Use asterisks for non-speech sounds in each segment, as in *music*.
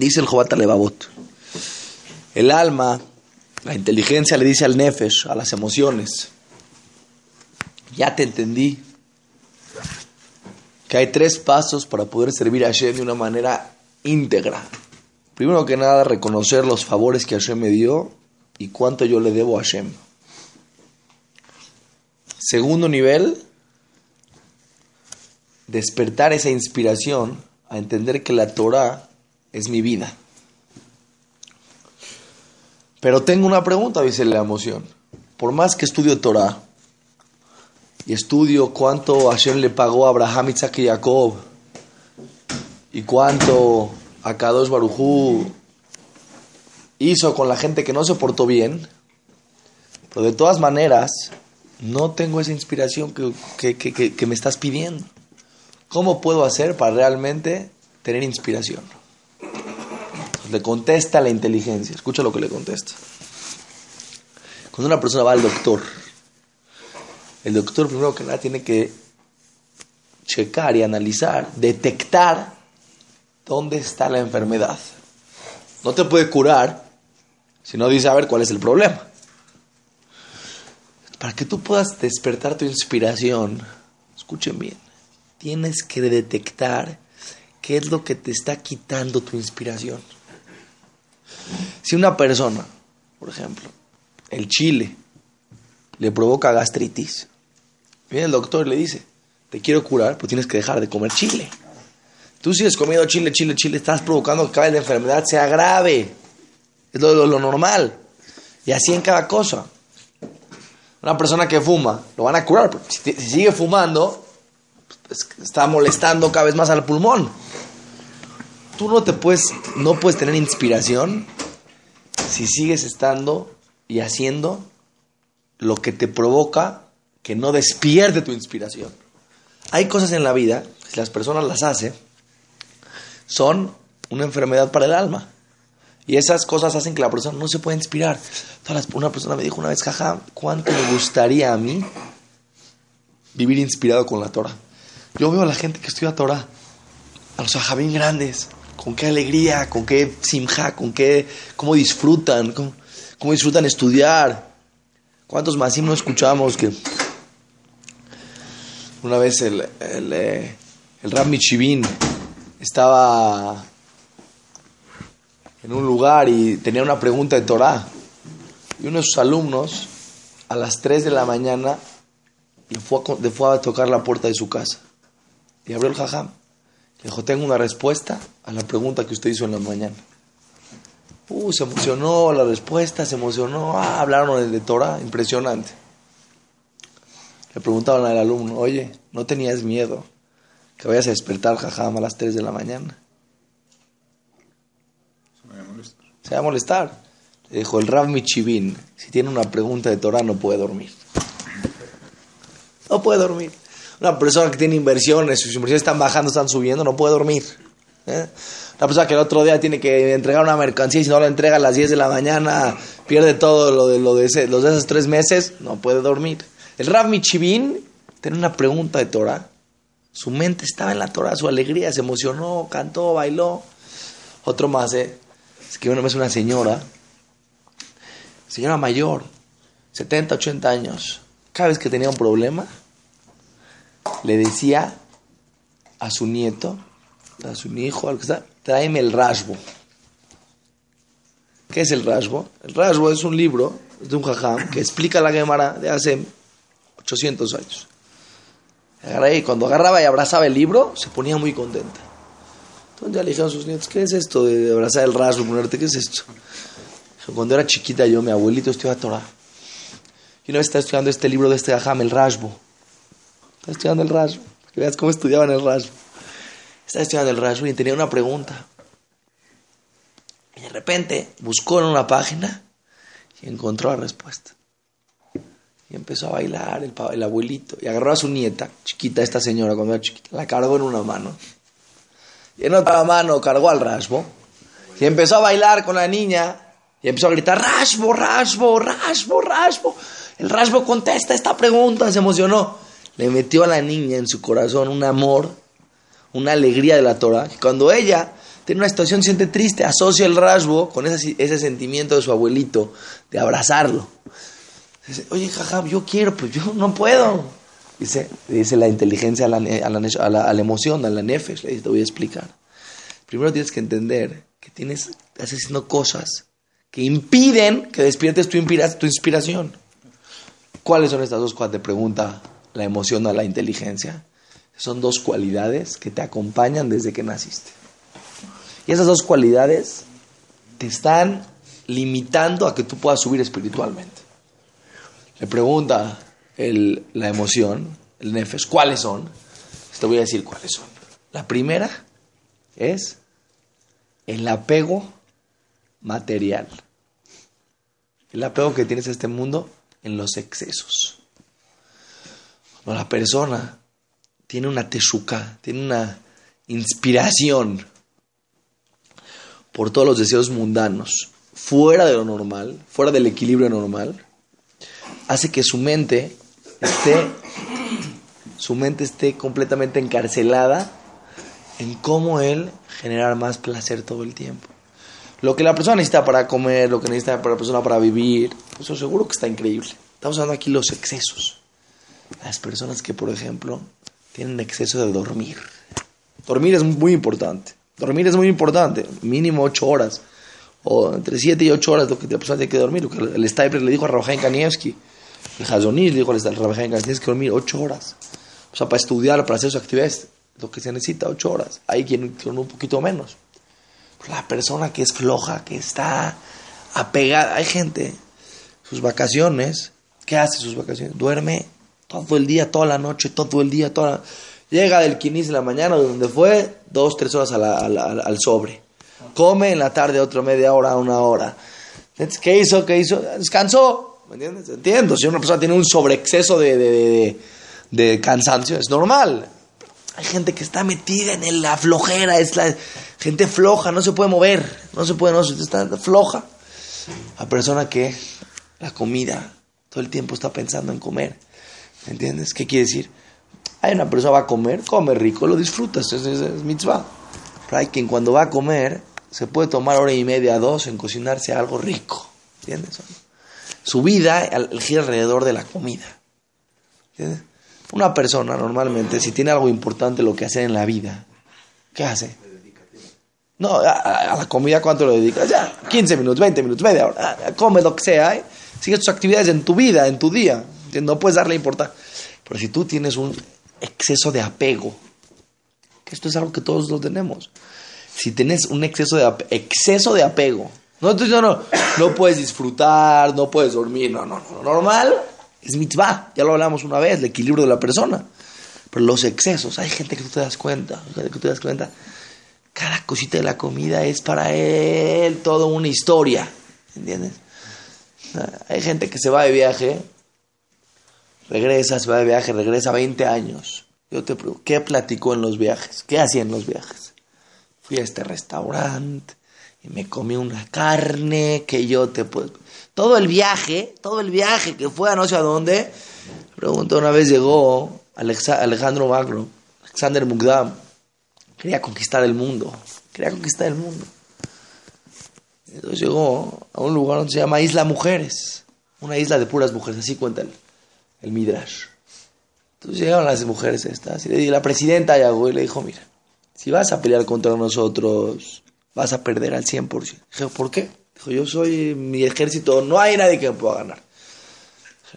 Dice el Jobat Levavot. El alma, la inteligencia le dice al nefesh, a las emociones. Ya te entendí. Que hay tres pasos para poder servir a Hashem de una manera íntegra. Primero que nada, reconocer los favores que Hashem me dio y cuánto yo le debo a Hashem. Segundo nivel, despertar esa inspiración a entender que la Torah es mi vida. Pero tengo una pregunta, dice la emoción. Por más que estudio Torah y estudio cuánto Hashem le pagó a Abraham, Isaac y Jacob y cuánto Akadosh Barujú hizo con la gente que no se portó bien, pero de todas maneras no tengo esa inspiración que, que me estás pidiendo. ¿Cómo puedo hacer para realmente tener inspiración? Le contesta la inteligencia. Escucha lo que le contesta. Cuando una persona va al doctor, el doctor primero que nada tiene que checar y analizar, detectar dónde está la enfermedad. No te puede curar si no dice a ver cuál es el problema. Para que tú puedas despertar tu inspiración, escuchen bien, tienes que detectar qué es lo que te está quitando tu inspiración. Si una persona, por ejemplo, el chile le provoca gastritis, viene el doctor y le dice, te quiero curar, pues tienes que dejar de comer chile. Tú sigues comiendo chile, chile, chile, estás provocando que cada la enfermedad sea grave. Es lo, lo, normal. Y así en cada cosa. Una persona que fuma, lo van a curar. Si, si sigue fumando, pues, está molestando cada vez más al pulmón tú no te puedes, no puedes tener inspiración si sigues estando y haciendo lo que te provoca que no despierte tu inspiración. Hay cosas en la vida, si las personas las hacen, son una enfermedad para el alma. Y esas cosas hacen que la persona no se pueda inspirar. Una persona me dijo una vez, jaja, ¿cuánto me gustaría a mí vivir inspirado con la Torah? Yo veo a la gente que estudia Torah, a los ajabín grandes, con qué alegría, con qué simja, con qué, cómo disfrutan, cómo, disfrutan estudiar. ¿Cuántos más no escuchamos que una vez el, el, eh, el Rab Michivin estaba en un lugar y tenía una pregunta de Torah? Y uno de sus alumnos, a las 3 de la mañana, le fue a, le fue a tocar la puerta de su casa. Y abrió el jajam. Le dijo, tengo una respuesta a la pregunta que usted hizo en la mañana. Uh, se emocionó la respuesta, se emocionó. Ah, hablaron de Torah, impresionante. Le preguntaban al alumno, oye, ¿no tenías miedo que vayas a despertar jajam a las 3 de la mañana? Se va a molestar. Se va a molestar. Le dijo, el Rav Michivin, si tiene una pregunta de Torah no puede dormir. No puede dormir. Una persona que tiene inversiones, sus inversiones están bajando, están subiendo, no puede dormir. ¿eh? Una persona que el otro día tiene que entregar una mercancía y si no la entrega a las 10 de la mañana, pierde todo lo de, lo de, los de esos tres meses, no puede dormir. El Rav Michivin tiene una pregunta de Torah. Su mente estaba en la Torah, su alegría, se emocionó, cantó, bailó. Otro más, ¿eh? Es que una vez una señora, señora mayor, 70, 80 años, cada vez que tenía un problema, le decía a su nieto, a su hijo, al que está, tráeme el rasgo. ¿Qué es el rasgo? El rasgo es un libro de un jajam que explica la Gemara de hace 800 años. Y cuando agarraba y abrazaba el libro, se ponía muy contenta. Entonces ya le dijeron a sus nietos, ¿qué es esto de abrazar el rasgo, ponerte? ¿Qué es esto? Cuando era chiquita yo, mi abuelito estudiaba Torah. Y una vez estaba estudiando este libro de este jajam, el rasgo. Estaba estudiando el rasgo. Que veas cómo estudiaban el rasgo. Estaba estudiando el rasgo y tenía una pregunta. Y de repente buscó en una página y encontró la respuesta. Y empezó a bailar el, el, abuelito. Y agarró a su nieta, chiquita, esta señora cuando era chiquita, la cargó en una mano. Y en otra mano cargó al rasbo. Y empezó a bailar con la niña. Y empezó a gritar, rasbo, rasbo, rasbo, rasbo. El rasbo contesta esta pregunta, se emocionó le metió a la niña en su corazón un amor, una alegría de la Torah. Cuando ella tiene una situación, siente triste, asocia el rasgo con ese, sentimiento de su abuelito, de abrazarlo. Dice, oye, jaja, yo quiero, pues yo no puedo. Dice, dice la inteligencia a la, a la, a la, emoción, a la nefesh, le dice, te voy a explicar. Primero tienes que entender que tienes, estás haciendo cosas que impiden que despiertes tu, tu inspiración. ¿Cuáles son estas dos cosas? Te pregunta la emoción a la inteligencia. Son dos cualidades que te acompañan desde que naciste. Y esas dos cualidades te están limitando a que tú puedas subir espiritualmente. Le pregunta el, la emoción, el nefes, ¿cuáles son? Te voy a decir cuáles son. La primera es el apego material. El apego que tienes a este mundo en los excesos. La persona tiene una teshuka, tiene una inspiración por todos los deseos mundanos, fuera de lo normal, fuera del equilibrio normal, hace que su mente esté, su mente esté completamente encarcelada en cómo él generar más placer todo el tiempo. Lo que la persona necesita para comer, lo que necesita para la persona para vivir, eso seguro que está increíble. Estamos hablando aquí los excesos. Las personas que, por ejemplo, tienen exceso de dormir. Dormir es muy importante. Dormir es muy importante. Mínimo ocho horas. O entre siete y ocho horas lo que la persona tiene que dormir. Lo que el Stapler le dijo a Rafael Kanievski. El Hazonish le dijo a Rafael Kanievski, que dormir ocho horas. O sea, para estudiar, para hacer su actividad, lo que se necesita, ocho horas. Hay quien con un poquito menos. La persona que es floja, que está apegada. Hay gente, sus vacaciones, ¿qué hace sus vacaciones? Duerme todo el día, toda la noche, todo el día, toda Llega del 15 de la mañana, de donde fue, dos, tres horas al sobre. Come en la tarde otra media hora, una hora. ¿Qué hizo? ¿Qué hizo? Descansó. ¿Me entiendes? Entiendo. Si una persona tiene un sobreexceso de, de, de cansancio, es normal. Hay gente que está metida en la flojera, es la gente floja, no se puede mover, no se puede, no se está floja. La persona que la comida, todo el tiempo está pensando en comer. ¿Me entiendes? ¿Qué quiere decir? Hay una persona va a comer, come rico, lo disfruta, es, es, mitzvah. Pero hay quien cuando va a comer se puede tomar hora y media, dos en cocinarse algo rico. ¿Entiendes? Su vida gira alrededor de la comida. ¿Entiendes? Una persona normalmente, si tiene algo importante lo que hacer en la vida, ¿qué hace? No, a, la comida, ¿cuánto lo dedicas? Ya, 15 minutos, 20 minutos, media hora. Ah, come lo que sea, ¿eh? Sigue tus actividades en tu vida, en tu día. No puedes darle importancia. Pero si tú tienes un exceso de apego, que esto es algo que todos lo tenemos. Si tienes un exceso de, exceso de apego, no, no, no, no puedes disfrutar, no puedes dormir, no, no, no, normal es mitzvah, ya lo hablamos una vez, el equilibrio de la persona. Pero los excesos, hay gente que tú te das cuenta, que tú te das cuenta, cada cosita de la comida es para él toda una historia, ¿entiendes? Hay gente que se va de viaje, regresa, se va de viaje, regresa 20 años. Yo te pregunto, ¿qué platicó en los viajes? ¿Qué hacía en los viajes? Fui a este restaurante y me comí una carne que yo te puedo todo el viaje, todo el viaje que fue a no sé a dónde, pregunto, una vez llegó Alejandro Magno, Alexander Mugdam, quería conquistar el mundo, quería conquistar el mundo. Entonces llegó a un lugar donde se llama Isla Mujeres, una isla de puras mujeres, así cuenta el, Midrash. Entonces llegaron las mujeres estas y la presidenta llegó y le dijo, mira, si vas a pelear contra nosotros, vas a perder al 100%. Dije, ¿por qué? Dijo, yo soy mi ejército, no hay nadie que me pueda ganar.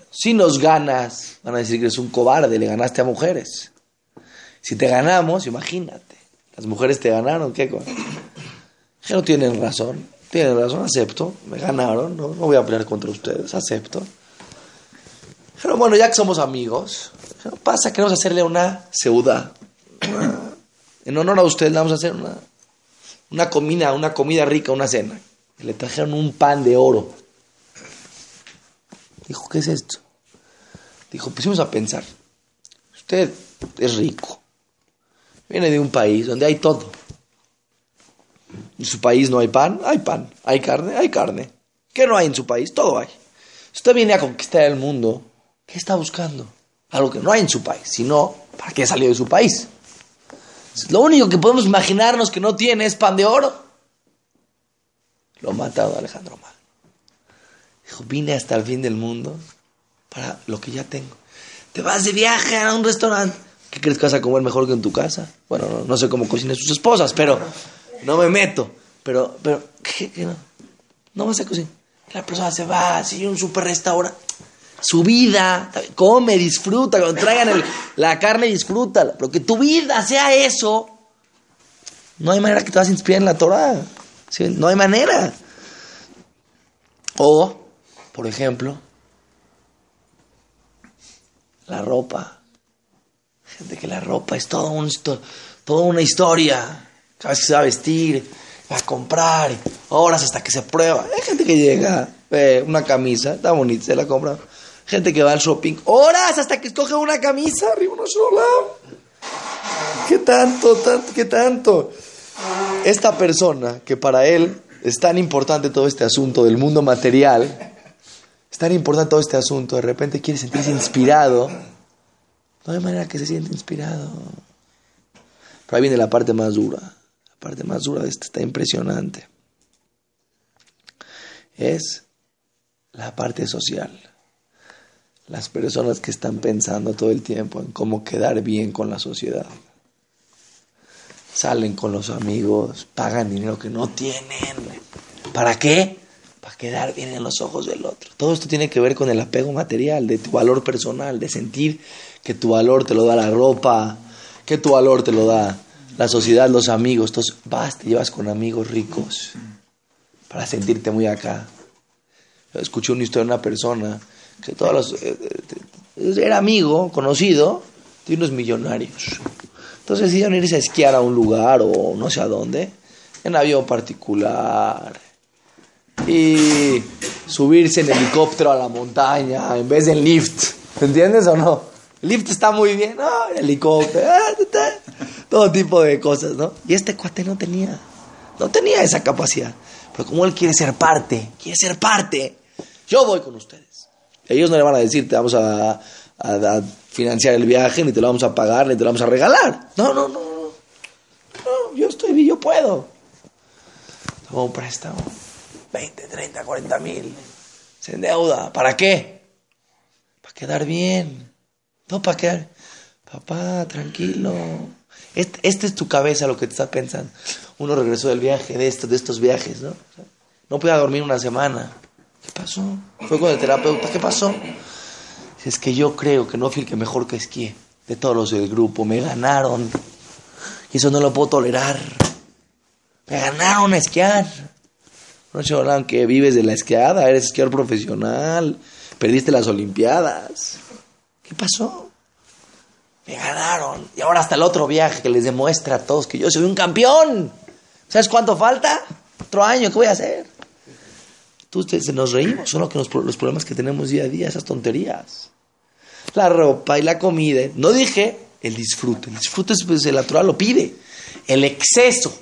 Si nos ganas, van a decir que eres un cobarde, le ganaste a mujeres. Si te ganamos, imagínate, las mujeres te ganaron, ¿qué cosa? Que no tienen razón, tienen razón, acepto, me ganaron, no, voy a pelear contra ustedes, acepto. Pero bueno, ya que somos amigos, pasa que vamos a hacerle una seuda. En honor a ustedes le vamos a hacer una, una comida, una comida rica, una cena le trajeron un pan de oro. Dijo, ¿qué es esto? Dijo, pusimos a pensar, usted es rico, viene de un país donde hay todo. En su país no hay pan, hay pan. Hay carne, hay carne. ¿Qué no hay en su país? Todo hay. Usted viene a conquistar el mundo. ¿Qué está buscando? Algo que no hay en su país. Si no, ¿para qué salió de su país? Lo único que podemos imaginarnos que no tiene es pan de oro. Lo matado Alejandro Magno. Dijo, vine hasta el fin del mundo para lo que ya tengo. Te vas de viaje a un restaurante. ¿Qué crees que vas a comer mejor que en tu casa? Bueno, no, sé cómo cocinan sus esposas, pero no me meto. Pero, pero, ¿qué, no? No vas a cocinar. La persona se va, sigue un super restaurante. Su vida, come, disfruta, cuando traigan la carne, disfruta. Pero que tu vida sea eso, no hay manera que te vas a inspirar en la Torah. No hay manera. O, por ejemplo, la ropa. Gente que la ropa es un, toda una historia. Cada vez que se va a vestir, va a comprar, horas hasta que se prueba. Hay gente que llega, una camisa, está bonita, se la compra. Gente que va al shopping, horas hasta que escoge una camisa, una sola. ¿Qué tanto, tanto, qué tanto? Esta persona que para él es tan importante todo este asunto del mundo material, es tan importante todo este asunto, de repente quiere sentirse inspirado, no hay manera que se sienta inspirado. Pero ahí viene la parte más dura, la parte más dura de esto está impresionante. Es la parte social. Las personas que están pensando todo el tiempo en cómo quedar bien con la sociedad. Salen con los amigos, pagan dinero que no tienen. ¿Para qué? para quedar bien en los ojos del otro. Todo esto tiene que ver con el apego material, de tu valor personal, de sentir que tu valor te lo da la ropa, que tu valor te lo da la sociedad, los amigos. Entonces vas, te llevas con amigos ricos para sentirte muy acá. escuché una historia de una persona que todos los, eh, eh, era amigo, conocido, de unos millonarios. Entonces decidieron irse a esquiar a un lugar o no sé a dónde, en avión particular y subirse en helicóptero a la montaña en vez de en lift. ¿Entiendes o no? Lift está muy bien, no, el helicóptero, ah, todo tipo de cosas, ¿no? Y este cuate no tenía, no tenía esa capacidad. Pero como él quiere ser parte, quiere ser parte, yo voy con ustedes. Ellos no le van a decir, te vamos a, financiar el viaje, ni te lo vamos a pagar, ni te lo vamos a regalar. No, no, no. no yo estoy bien, yo puedo. Toma un préstamo 20, 30, 40 mil. Se endeuda. ¿Para qué? Para quedar bien. No para quedar. Papá, tranquilo. Este, este, es tu cabeza lo que te está pensando. Uno regresó del viaje, de estos, de estos viajes, ¿no? No podía dormir una semana. ¿Qué pasó? Fue con el terapeuta. ¿Qué pasó? Es que yo creo que no fui el que mejor que esquié. De todos los del grupo. Me ganaron. Y eso no lo puedo tolerar. Me ganaron a esquiar. No, que vives de la esquiada, eres esquiador profesional, perdiste las Olimpiadas. ¿Qué pasó? Me ganaron. Y ahora hasta el otro viaje que les demuestra a todos que yo soy un campeón. ¿Sabes cuánto falta? Otro año, ¿qué voy a hacer? Se nos reímos, son los problemas que tenemos día a día, esas tonterías. La ropa y la comida. No dije el disfrute. El disfrute es pues, el natural, lo pide. El exceso.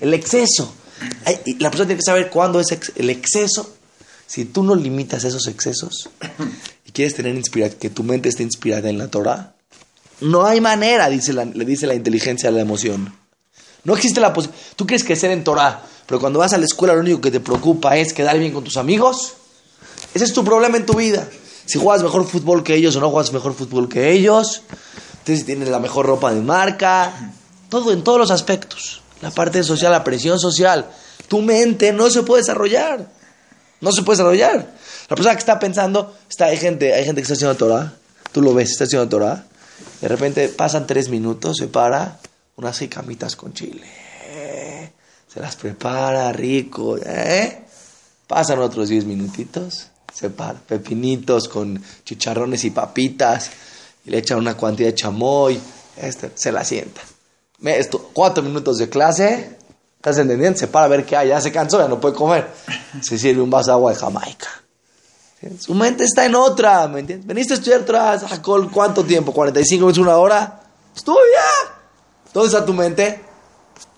El exceso la persona tiene que saber cuándo es el exceso. Si tú no limitas esos excesos y quieres tener inspiración, que tu mente esté inspirada en la Torah, no hay manera, dice le dice la inteligencia a la emoción. No existe la posibilidad. Tú quieres crecer en Torah, pero cuando vas a la escuela lo único que te preocupa es quedar bien con tus amigos. Ese es tu problema en tu vida. Si juegas mejor fútbol que ellos o no juegas mejor fútbol que ellos, si tienes la mejor ropa de marca, todo en todos los aspectos la parte social, la presión social. Tu mente no se puede desarrollar. No se puede desarrollar. La persona que está pensando, está, hay gente, hay gente que está haciendo Torah, tú lo ves, está haciendo Torah, de repente pasan tres minutos, se para, unas camitas con chile, se las prepara rico, ¿eh? pasan otros diez minutitos, se para, pepinitos con chicharrones y papitas, y le echan una cuantía de chamoy, este, se la sienta esto, cuatro minutos de clase, ¿estás entendiendo? Se para a ver qué hay, ya se cansó, ya no puede comer. Se sirve un vaso de agua de Jamaica. Su mente está en otra, ¿me entiendes? Veniste a estudiar atrás, ¿cuánto tiempo? ¿45 minutos, una hora? Estudia. ¿Dónde está tu mente?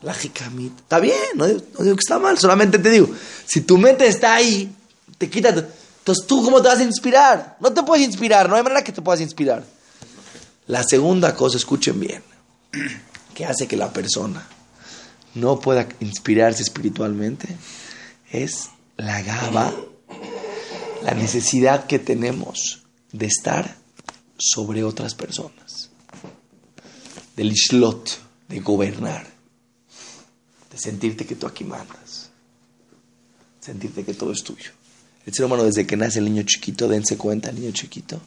La jicamita. Está bien, no digo, no digo, que está mal, solamente te digo, si tu mente está ahí, te quita. Entonces, ¿tú cómo te vas a inspirar? No te puedes inspirar, no hay manera que te puedas inspirar. La segunda cosa, escuchen bien *clears throat* que hace que la persona no pueda inspirarse espiritualmente es la gaba, la necesidad que tenemos de estar sobre otras personas, del islot, de gobernar, sentirte que tú aquí mandas, sentirte que todo es tuyo. El ser humano desde que nace el niño chiquito, dense cuenta, el niño chiquito,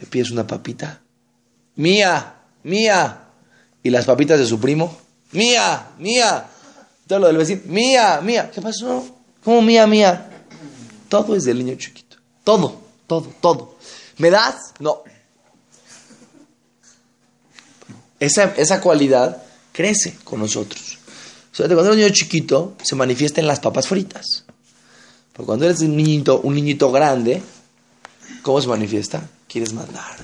le pides una papita, mía, mía, y las papitas de su primo, mía, mía, todo lo del vecino, mía, mía, ¿qué pasó? ¿Cómo mía, mía? Todo es del niño chiquito, todo, todo, todo. ¿Me das? No. Esa, esa cualidad crece con nosotros. cuando eres un niño chiquito, se manifiesta en las papas fritas. Pero cuando eres un niñito, un niñito grande, ¿cómo se manifiesta? Quieres mandar.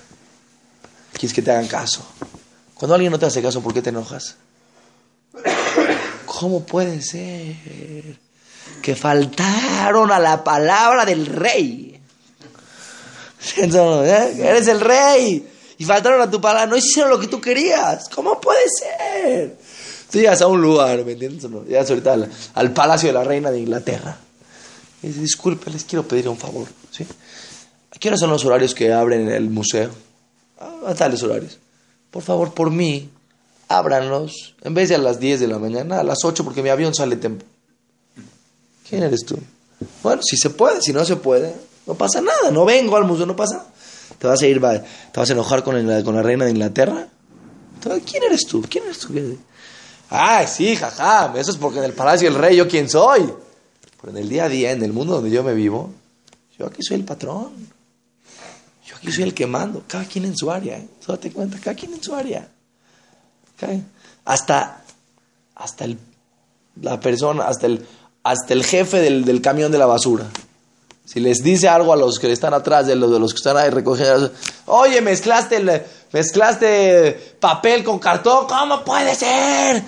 Quieres que te hagan caso. Cuando alguien no te hace caso, ¿por qué te enojas? ¿Cómo puede ser que faltaron a la palabra del rey? *laughs* ¿eh? Eres el rey y faltaron a tu palabra, no hicieron lo que tú querías. ¿Cómo puede ser? Tú llegas a un lugar, ¿me entiendes? No? Llegas ahorita al, palacio de la reina de Inglaterra. Y dices, disculpe, les quiero pedir un favor. ¿sí? ¿A qué son los horarios que abren el museo? A tales horarios. Por favor, por mí, ábranlos. En vez de a las 10 de la mañana, a las 8, porque mi avión sale temprano. ¿Quién eres tú? Bueno, si se puede, si no se puede, no pasa nada. No vengo al museo, no pasa nada. ¿Te vas a ir, te vas a enojar con, la, con la reina de Inglaterra? ¿Quién eres tú? ¿Quién eres tú? Ay, sí, jaja, eso es porque en el palacio del rey yo quién soy. Pero en el día a día, en el mundo donde yo me vivo, yo aquí soy el patrón. Yo aquí soy el que mando. Cada quien en su área. ¿eh? Date cuenta, cada quien en su área. Hasta, hasta el, la persona, hasta el, hasta el jefe del, del camión de la basura. Si les dice algo a los que están atrás de los, de los que están ahí recogiendo, oye, mezclaste, el, mezclaste papel con cartón, ¿cómo puede ser?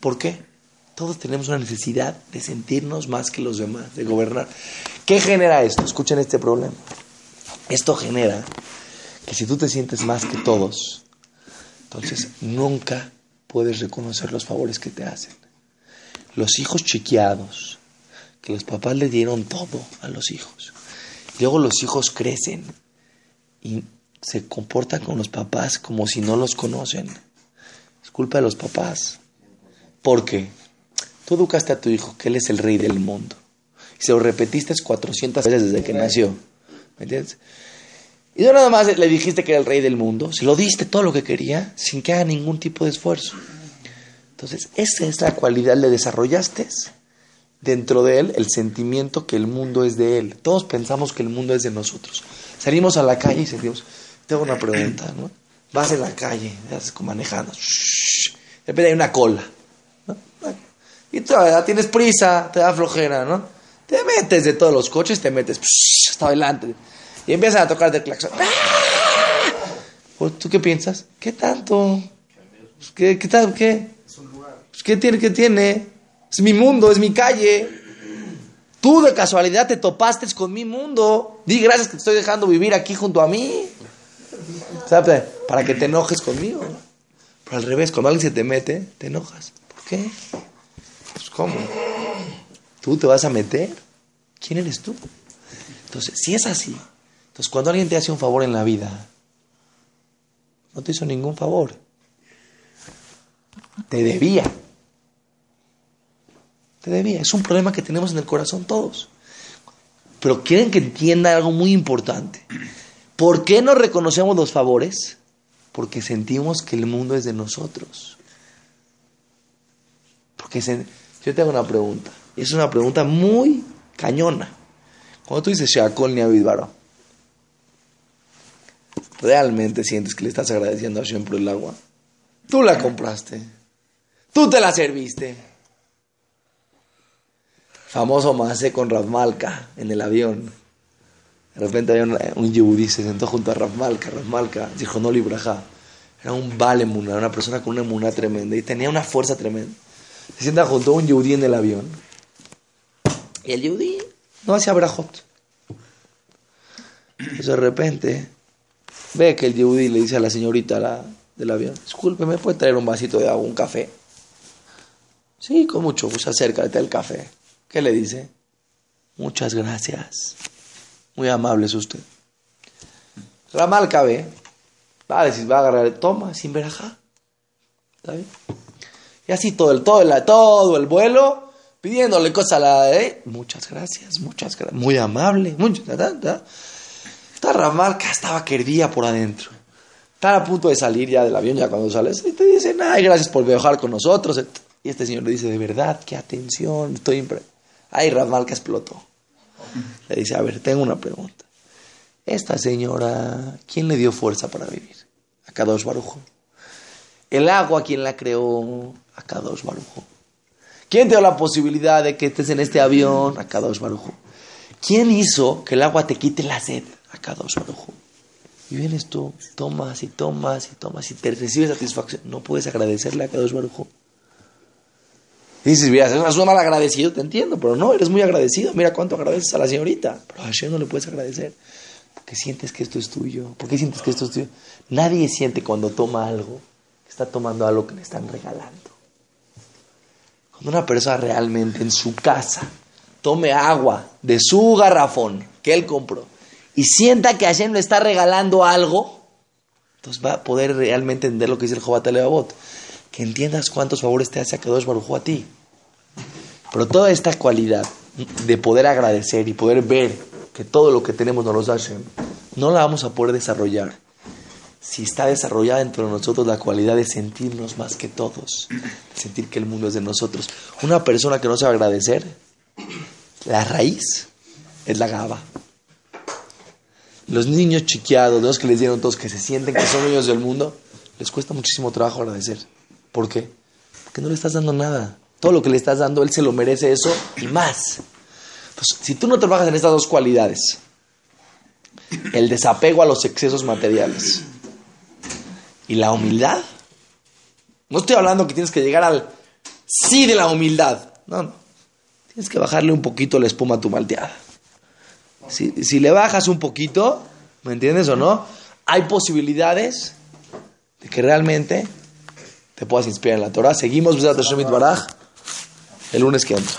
¿Por qué? Todos tenemos una necesidad de sentirnos más que los demás, de gobernar. ¿Qué genera esto? Escuchen este problema. Esto genera que si tú te sientes más que todos, entonces nunca puedes reconocer los favores que te hacen. Los hijos chiqueados, que los papás le dieron todo a los hijos. Luego los hijos crecen y se comportan con los papás como si no los conocen. Es culpa de los papás. Porque tú educaste a tu hijo que él es el rey del mundo. Y se lo repetiste 400 veces desde que nació. ¿Me entiendes? Y no nada más le dijiste que era el rey del mundo, se lo diste todo lo que quería sin que haga ningún tipo de esfuerzo. Entonces, esa es la cualidad, le desarrollaste dentro de él el sentimiento que el mundo es de él. Todos pensamos que el mundo es de nosotros. Salimos a la calle y sentimos, tengo una pregunta, ¿no? Vas en la calle, vas manejando, de repente hay una cola, ¿no? Y tú tienes prisa, te da flojera, ¿no? Te metes de todos los coches, te metes hasta adelante y empiezan a tocar del claxon. ¡Ah! Pues, ¿Tú qué piensas? ¿Qué tanto? Pues, ¿Qué, qué, tal, qué? Pues, ¿Qué tiene? ¿Qué tiene? Es mi mundo, es mi calle. Tú de casualidad te topaste con mi mundo. Di gracias que te estoy dejando vivir aquí junto a mí. ¿Sabes? Para que te enojes conmigo. Pero al revés, cuando alguien se te mete, te enojas. ¿Por qué? Pues ¿cómo? ¿Tú te vas a meter? ¿Quién eres tú? Entonces, si es así, entonces cuando alguien te hace un favor en la vida, no te hizo ningún favor. Te debía debía. Es un problema que tenemos en el corazón todos. Pero quieren que entienda algo muy importante. ¿Por qué no reconocemos los favores? Porque sentimos que el mundo es de nosotros. Porque yo te hago una pregunta. Es una pregunta muy cañona. Cuando tú dices Shakol ni ¿realmente sientes que le estás agradeciendo a por el agua? Tú la compraste. Tú te la serviste famoso Maase con Rav Malka en el avión. De repente había un, un se sentó junto a Rav Malka. Rav Malka dijo, no libraja. Era un valemuna, una persona con una emuna tremenda y tenía una fuerza tremenda. Se sienta junto a un yehudí en el avión. Y el yehudí no hacía brajot. Entonces de repente ve que el yehudí le dice a la señorita, la, del avión. Disculpe, ¿me puede traer un vasito de agua, un café? Sí, con mucho gusto, acércate al café. ¿Qué le dice? Muchas gracias. Muy amable es usted. Ramal cabe. Vale, si va a agarrar, toma, sin verajá. ¿Está bien? Y así todo el, todo el, todo el vuelo, pidiéndole cosas a la... ¿eh? Muchas gracias, muchas gracias. Muy amable. Mucho, Está Ramal que estaba querdía por adentro. Está a punto de salir ya del avión, ya cuando sales, y te dicen, ay, gracias por viajar con nosotros. Y este señor le dice, de verdad, qué atención, estoy impresionado. Ay, Ramal que explotó. Le dice, a ver, tengo una pregunta. Esta señora, ¿quién le dio fuerza para vivir? A Kadosh Barujo. El agua, ¿quién la creó? A Kadosh Barujo. ¿Quién te dio la posibilidad de que estés en este avión? A Kadosh Barujo. ¿Quién hizo que el agua te quite la sed? A Kadosh Barujo. Y vienes tú, tomas y tomas y tomas y te recibes satisfacción. No puedes agradecerle a Kadosh Barujo. Dices, mira, es un mal agradecido, te entiendo, pero no, eres muy agradecido. Mira cuánto agradeces a la señorita. Pero a Hashem no le puedes agradecer. Porque sientes que esto es tuyo. ¿Por qué sientes que esto es tuyo? Nadie siente cuando toma algo que está tomando algo que le están regalando. Cuando una persona realmente en su casa tome agua de su garrafón que él compró y sienta que Hashem le está regalando algo, entonces va a poder realmente entender lo que dice el Jobat. Que entiendas cuántos favores te hace a Kadosh Baruj a ti. Pero toda esta cualidad de poder agradecer y poder ver que todo lo que tenemos nos lo da no la vamos a poder desarrollar si está desarrollada dentro de nosotros la cualidad de sentirnos más que todos, de sentir que el mundo es de nosotros. Una persona que no sabe agradecer, la raíz es la gaba. Los niños chiqueados, los que les dieron todos, que se sienten que son niños del mundo, les cuesta muchísimo trabajo agradecer. ¿Por qué? Porque no le estás dando nada. Todo lo que le estás dando, él se lo merece eso y más. Entonces, si tú no trabajas en estas dos cualidades, el desapego a los excesos materiales y la humildad, no estoy hablando que tienes que llegar al sí de la humildad. No, no. Tienes que bajarle un poquito la espuma a tu malteada. Si, si le bajas un poquito, ¿me entiendes o no? Hay posibilidades de que realmente te puedas inspirar en la Torah. Seguimos, Baraj el lunes que entra.